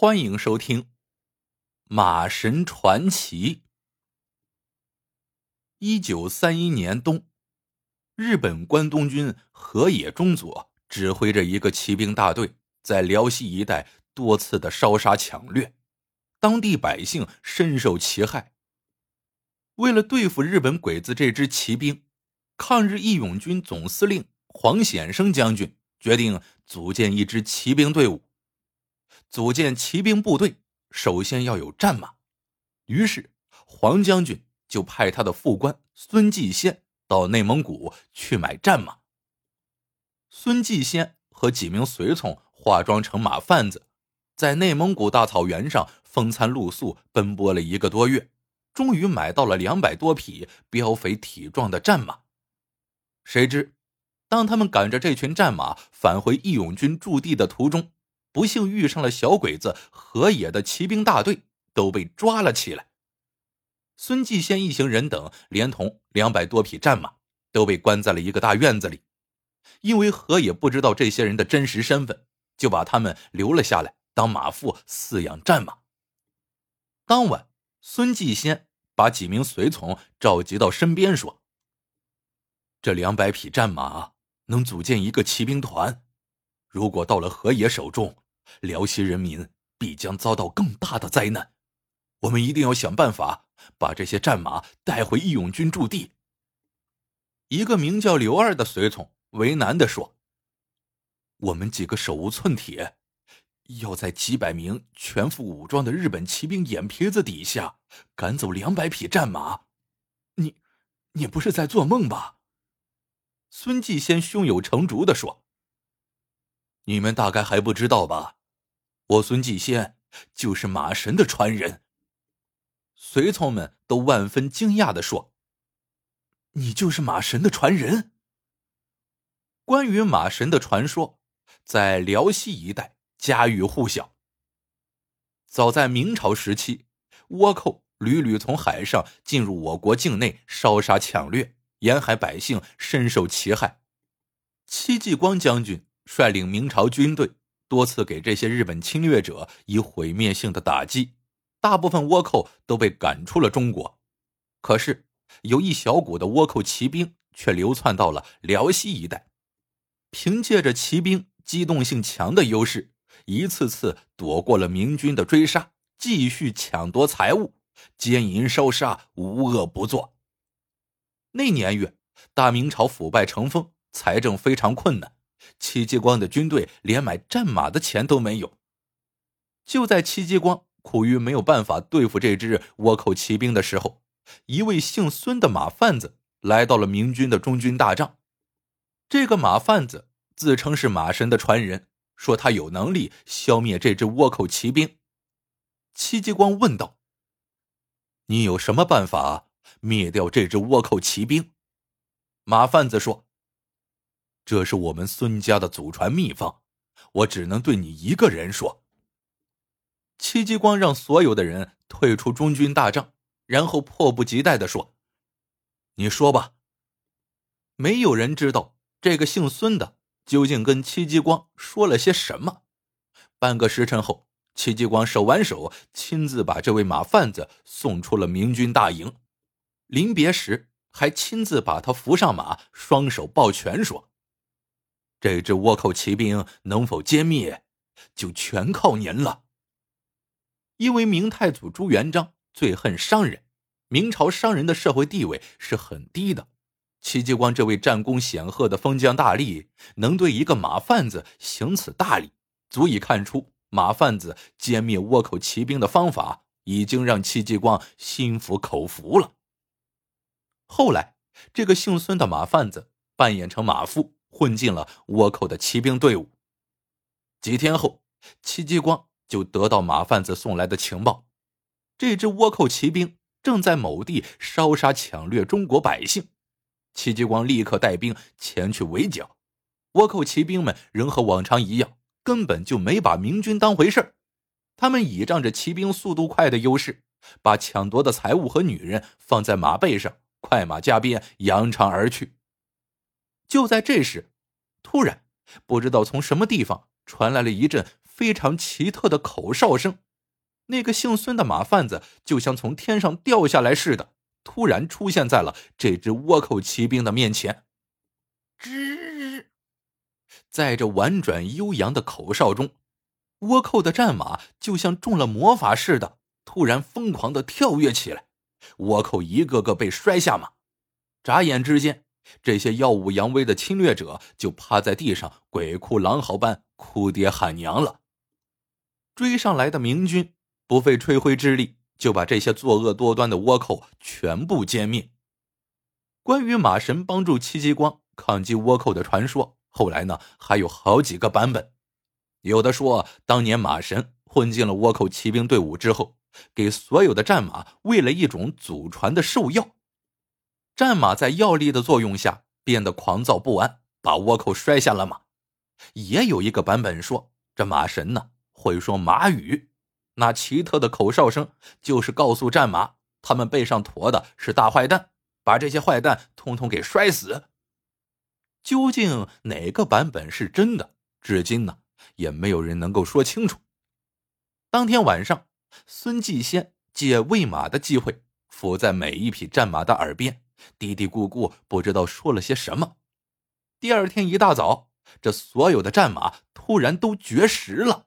欢迎收听《马神传奇》。一九三一年冬，日本关东军河野中佐指挥着一个骑兵大队，在辽西一带多次的烧杀抢掠，当地百姓深受其害。为了对付日本鬼子这支骑兵，抗日义勇军总司令黄显生将军决定组建一支骑兵队伍。组建骑兵部队，首先要有战马。于是，黄将军就派他的副官孙继先到内蒙古去买战马。孙继先和几名随从化妆成马贩子，在内蒙古大草原上风餐露宿，奔波了一个多月，终于买到了两百多匹膘肥体壮的战马。谁知，当他们赶着这群战马返回义勇军驻地的途中，不幸遇上了小鬼子河野的骑兵大队，都被抓了起来。孙继先一行人等连同两百多匹战马，都被关在了一个大院子里。因为河野不知道这些人的真实身份，就把他们留了下来当马夫饲养战马。当晚，孙继先把几名随从召集到身边，说：“这两百匹战马能组建一个骑兵团，如果到了河野手中。”辽西人民必将遭到更大的灾难，我们一定要想办法把这些战马带回义勇军驻地。一个名叫刘二的随从为难的说：“我们几个手无寸铁，要在几百名全副武装的日本骑兵眼皮子底下赶走两百匹战马，你，你不是在做梦吧？”孙继先胸有成竹的说：“你们大概还不知道吧？”我孙继先就是马神的传人。随从们都万分惊讶的说：“你就是马神的传人？”关于马神的传说，在辽西一带家喻户晓。早在明朝时期，倭寇屡屡从海上进入我国境内，烧杀抢掠，沿海百姓深受其害。戚继光将军率领明朝军队。多次给这些日本侵略者以毁灭性的打击，大部分倭寇都被赶出了中国。可是，有一小股的倭寇骑兵却流窜到了辽西一带，凭借着骑兵机动性强的优势，一次次躲过了明军的追杀，继续抢夺财物，奸淫烧杀，无恶不作。那年月，大明朝腐败成风，财政非常困难。戚继光的军队连买战马的钱都没有。就在戚继光苦于没有办法对付这支倭寇骑兵的时候，一位姓孙的马贩子来到了明军的中军大帐。这个马贩子自称是马神的传人，说他有能力消灭这支倭寇骑兵。戚继光问道：“你有什么办法灭掉这支倭寇骑兵？”马贩子说。这是我们孙家的祖传秘方，我只能对你一个人说。戚继光让所有的人退出中军大帐，然后迫不及待的说：“你说吧。”没有人知道这个姓孙的究竟跟戚继光说了些什么。半个时辰后，戚继光手挽手，亲自把这位马贩子送出了明军大营，临别时还亲自把他扶上马，双手抱拳说。这支倭寇骑兵能否歼灭，就全靠您了。因为明太祖朱元璋最恨商人，明朝商人的社会地位是很低的。戚继光这位战功显赫的封疆大吏，能对一个马贩子行此大礼，足以看出马贩子歼灭倭寇骑兵的方法已经让戚继光心服口服了。后来，这个姓孙的马贩子扮演成马夫。混进了倭寇的骑兵队伍。几天后，戚继光就得到马贩子送来的情报：这支倭寇骑兵正在某地烧杀抢掠中国百姓。戚继光立刻带兵前去围剿。倭寇骑兵们仍和往常一样，根本就没把明军当回事他们倚仗着骑兵速度快的优势，把抢夺的财物和女人放在马背上，快马加鞭，扬长而去。就在这时，突然，不知道从什么地方传来了一阵非常奇特的口哨声。那个姓孙的马贩子就像从天上掉下来似的，突然出现在了这支倭寇骑兵的面前。吱，在这婉转悠扬的口哨中，倭寇的战马就像中了魔法似的，突然疯狂的跳跃起来。倭寇一个个被摔下马，眨眼之间，这些耀武扬威的侵略者就趴在地上，鬼哭狼嚎般哭爹喊娘了。追上来的明军。不费吹灰之力，就把这些作恶多端的倭寇全部歼灭。关于马神帮助戚继光抗击倭寇的传说，后来呢还有好几个版本。有的说，当年马神混进了倭寇骑兵队伍之后，给所有的战马喂了一种祖传的兽药，战马在药力的作用下变得狂躁不安，把倭寇摔下了马。也有一个版本说，这马神呢会说马语。那奇特的口哨声，就是告诉战马，他们背上驮的是大坏蛋，把这些坏蛋通通给摔死。究竟哪个版本是真的？至今呢，也没有人能够说清楚。当天晚上，孙继先借喂马的机会，伏在每一匹战马的耳边，嘀嘀咕咕，不知道说了些什么。第二天一大早，这所有的战马突然都绝食了，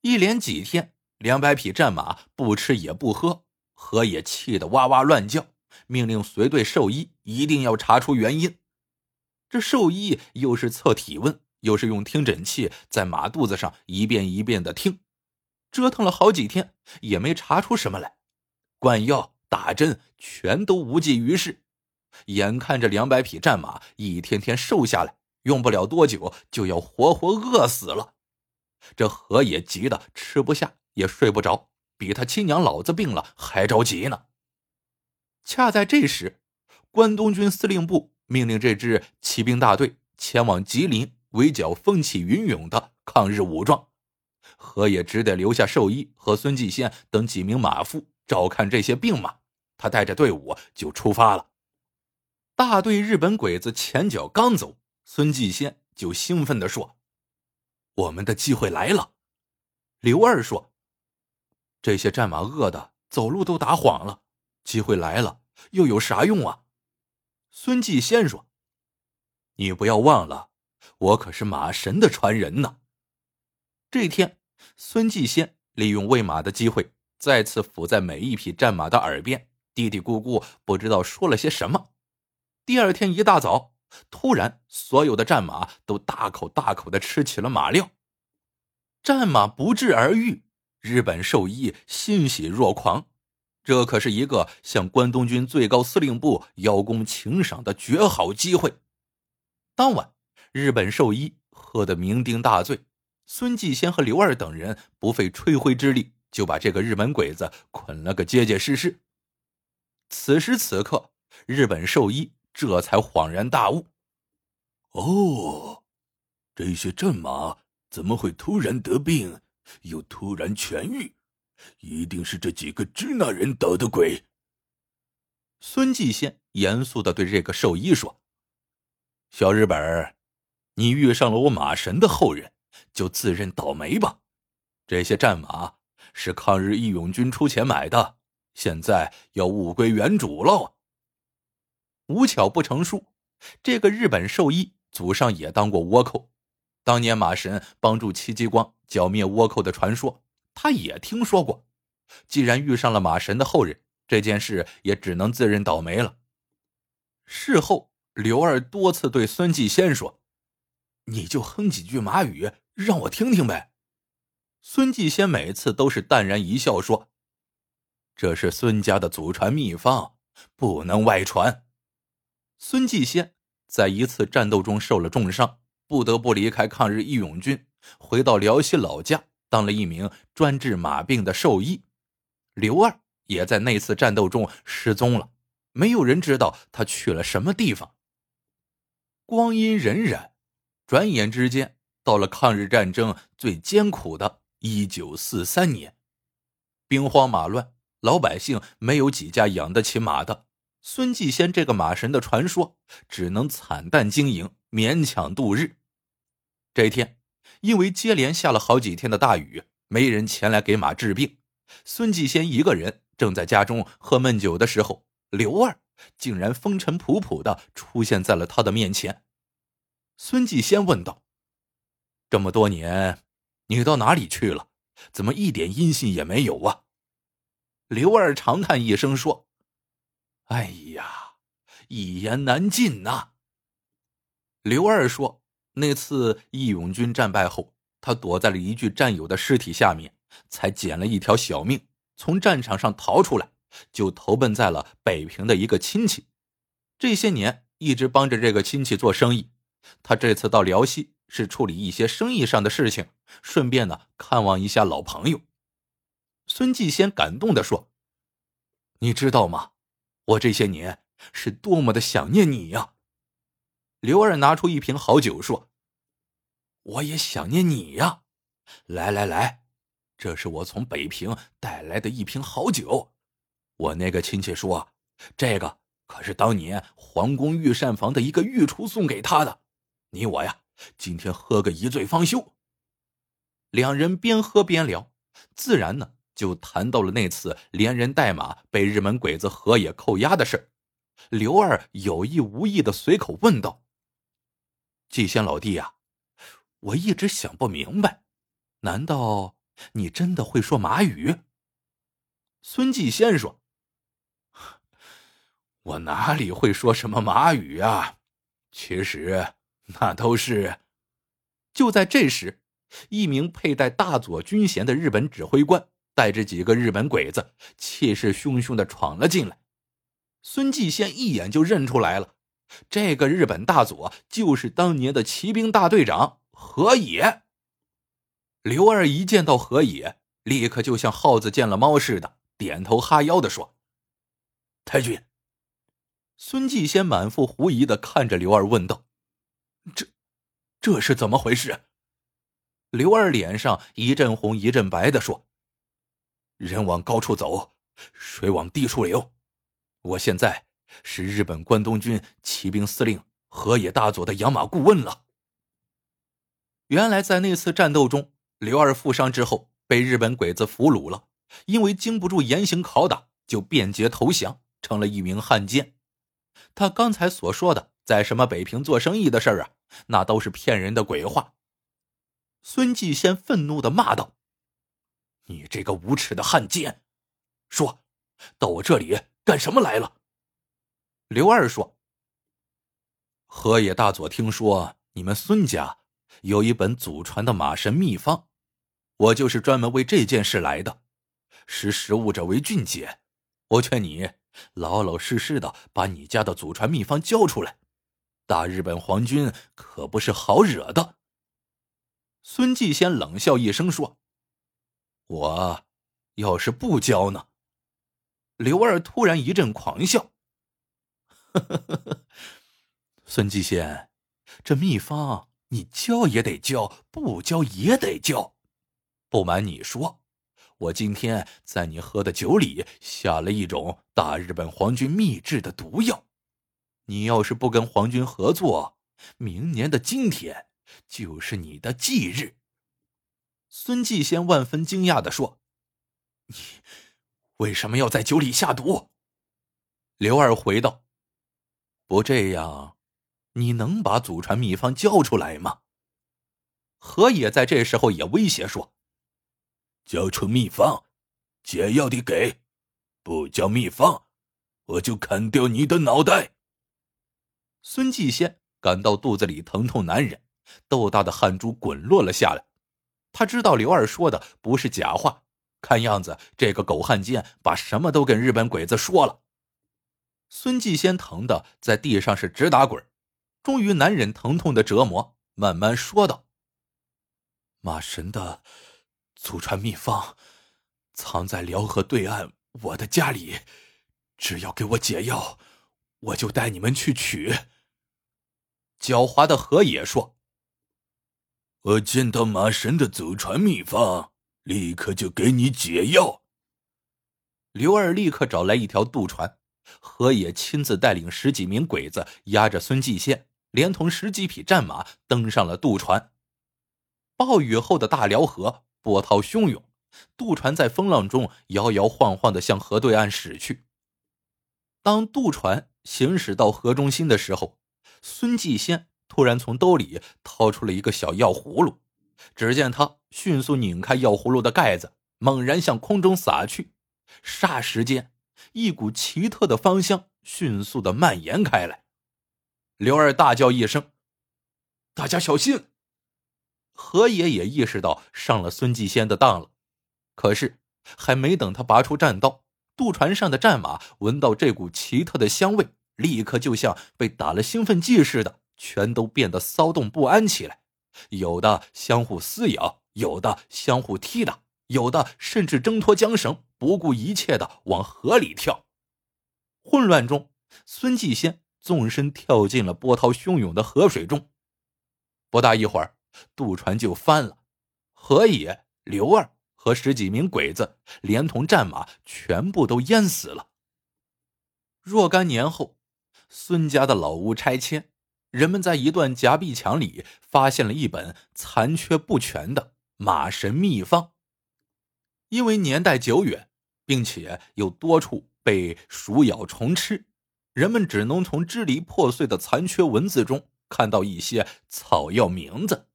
一连几天。两百匹战马不吃也不喝，何也气得哇哇乱叫，命令随队兽医一定要查出原因。这兽医又是测体温，又是用听诊器在马肚子上一遍一遍的听，折腾了好几天也没查出什么来，灌药打针全都无济于事。眼看着两百匹战马一天天瘦下来，用不了多久就要活活饿死了。这何也急得吃不下。也睡不着，比他亲娘老子病了还着急呢。恰在这时，关东军司令部命令这支骑兵大队前往吉林围剿风起云涌的抗日武装，何也只得留下兽医和孙继先等几名马夫照看这些病马。他带着队伍就出发了。大队日本鬼子前脚刚走，孙继先就兴奋地说：“我们的机会来了。”刘二说。这些战马饿的走路都打晃了，机会来了又有啥用啊？孙继先说：“你不要忘了，我可是马神的传人呢。”这天，孙继先利用喂马的机会，再次伏在每一匹战马的耳边，嘀嘀咕咕，不知道说了些什么。第二天一大早，突然所有的战马都大口大口的吃起了马料，战马不治而愈。日本兽医欣喜若狂，这可是一个向关东军最高司令部邀功请赏的绝好机会。当晚，日本兽医喝得酩酊大醉，孙继先和刘二等人不费吹灰之力就把这个日本鬼子捆了个结结实实。此时此刻，日本兽医这才恍然大悟：“哦，这些战马怎么会突然得病？”又突然痊愈，一定是这几个支那人捣的鬼。孙继先严肃的对这个兽医说：“小日本，你遇上了我马神的后人，就自认倒霉吧。这些战马是抗日义勇军出钱买的，现在要物归原主喽。”无巧不成书，这个日本兽医祖上也当过倭寇。当年马神帮助戚继光剿灭倭寇的传说，他也听说过。既然遇上了马神的后人，这件事也只能自认倒霉了。事后，刘二多次对孙继先说：“你就哼几句马语，让我听听呗。”孙继先每次都是淡然一笑，说：“这是孙家的祖传秘方，不能外传。”孙继先在一次战斗中受了重伤。不得不离开抗日义勇军，回到辽西老家当了一名专治马病的兽医。刘二也在那次战斗中失踪了，没有人知道他去了什么地方。光阴荏苒，转眼之间到了抗日战争最艰苦的一九四三年，兵荒马乱，老百姓没有几家养得起马的。孙继先这个马神的传说，只能惨淡经营，勉强度日。这一天，因为接连下了好几天的大雨，没人前来给马治病。孙继先一个人正在家中喝闷酒的时候，刘二竟然风尘仆仆的出现在了他的面前。孙继先问道：“这么多年，你到哪里去了？怎么一点音信也没有啊？”刘二长叹一声说：“哎呀，一言难尽呐。”刘二说：“那次义勇军战败后，他躲在了一具战友的尸体下面，才捡了一条小命，从战场上逃出来，就投奔在了北平的一个亲戚。这些年一直帮着这个亲戚做生意。他这次到辽西是处理一些生意上的事情，顺便呢看望一下老朋友。”孙继先感动的说：“你知道吗？我这些年是多么的想念你呀！”刘二拿出一瓶好酒，说：“我也想念你呀！来来来，这是我从北平带来的一瓶好酒。我那个亲戚说，这个可是当年皇宫御膳房的一个御厨送给他的。你我呀，今天喝个一醉方休。”两人边喝边聊，自然呢就谈到了那次连人带马被日本鬼子河野扣押的事刘二有意无意的随口问道。季仙老弟呀，我一直想不明白，难道你真的会说马语？孙继先说：“我哪里会说什么马语啊？其实那都是……”就在这时，一名佩戴大佐军衔的日本指挥官带着几个日本鬼子，气势汹汹的闯了进来。孙继先一眼就认出来了。这个日本大佐就是当年的骑兵大队长何野。刘二一见到何野，立刻就像耗子见了猫似的，点头哈腰的说：“太君。”孙继先满腹狐疑的看着刘二问道：“这，这是怎么回事？”刘二脸上一阵红一阵白的说：“人往高处走，水往低处流，我现在。”是日本关东军骑兵司令河野大佐的养马顾问了。原来在那次战斗中，刘二负伤之后被日本鬼子俘虏了，因为经不住严刑拷打，就变节投降，成了一名汉奸。他刚才所说的在什么北平做生意的事儿啊，那都是骗人的鬼话。孙继先愤怒的骂道：“你这个无耻的汉奸，说到我这里干什么来了？”刘二说：“河野大佐听说你们孙家有一本祖传的马神秘方，我就是专门为这件事来的。识时务者为俊杰，我劝你老老实实的把你家的祖传秘方交出来。大日本皇军可不是好惹的。”孙继先冷笑一声说：“我要是不交呢？”刘二突然一阵狂笑。孙继先，这秘方你交也得交，不交也得交。不瞒你说，我今天在你喝的酒里下了一种大日本皇军秘制的毒药。你要是不跟皇军合作，明年的今天就是你的忌日。孙继先万分惊讶的说：“你为什么要在酒里下毒？”刘二回道。不这样，你能把祖传秘方交出来吗？何野在这时候也威胁说：“交出秘方，解药的给；不交秘方，我就砍掉你的脑袋。”孙继先感到肚子里疼痛难忍，豆大的汗珠滚落了下来。他知道刘二说的不是假话，看样子这个狗汉奸把什么都跟日本鬼子说了。孙继先疼的在地上是直打滚，终于难忍疼痛的折磨，慢慢说道：“马神的祖传秘方藏在辽河对岸我的家里，只要给我解药，我就带你们去取。”狡猾的河野说：“我见到马神的祖传秘方，立刻就给你解药。”刘二立刻找来一条渡船。河野亲自带领十几名鬼子，押着孙继先，连同十几匹战马，登上了渡船。暴雨后的大辽河波涛汹涌，渡船在风浪中摇摇晃晃的向河对岸驶去。当渡船行驶到河中心的时候，孙继先突然从兜里掏出了一个小药葫芦，只见他迅速拧开药葫芦的盖子，猛然向空中撒去，霎时间，一股奇特的芳香迅速的蔓延开来。刘二大叫一声：“大家小心！”何爷也意识到上了孙继先的当了，可是还没等他拔出战刀，渡船上的战马闻到这股奇特的香味，立刻就像被打了兴奋剂似的，全都变得骚动不安起来，有的相互撕咬，有的相互踢打，有的甚至挣脱缰绳，不顾一切的往河里跳。混乱中，孙继先纵身跳进了波涛汹涌的河水中，不大一会儿。渡船就翻了，何野、刘二和十几名鬼子，连同战马，全部都淹死了。若干年后，孙家的老屋拆迁，人们在一段夹壁墙里发现了一本残缺不全的《马神秘方》。因为年代久远，并且有多处被鼠咬虫吃，人们只能从支离破碎的残缺文字中看到一些草药名字。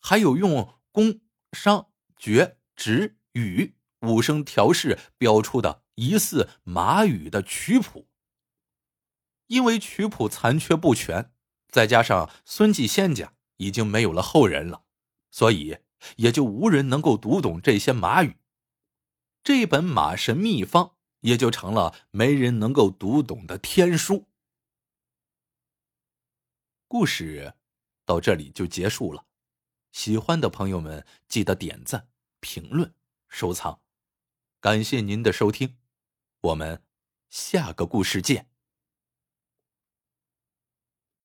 还有用宫、商、角、徵、羽五声调式标出的疑似马语的曲谱。因为曲谱残缺不全，再加上孙继先家已经没有了后人了，所以也就无人能够读懂这些马语。这本马神秘方也就成了没人能够读懂的天书。故事到这里就结束了。喜欢的朋友们，记得点赞、评论、收藏，感谢您的收听，我们下个故事见。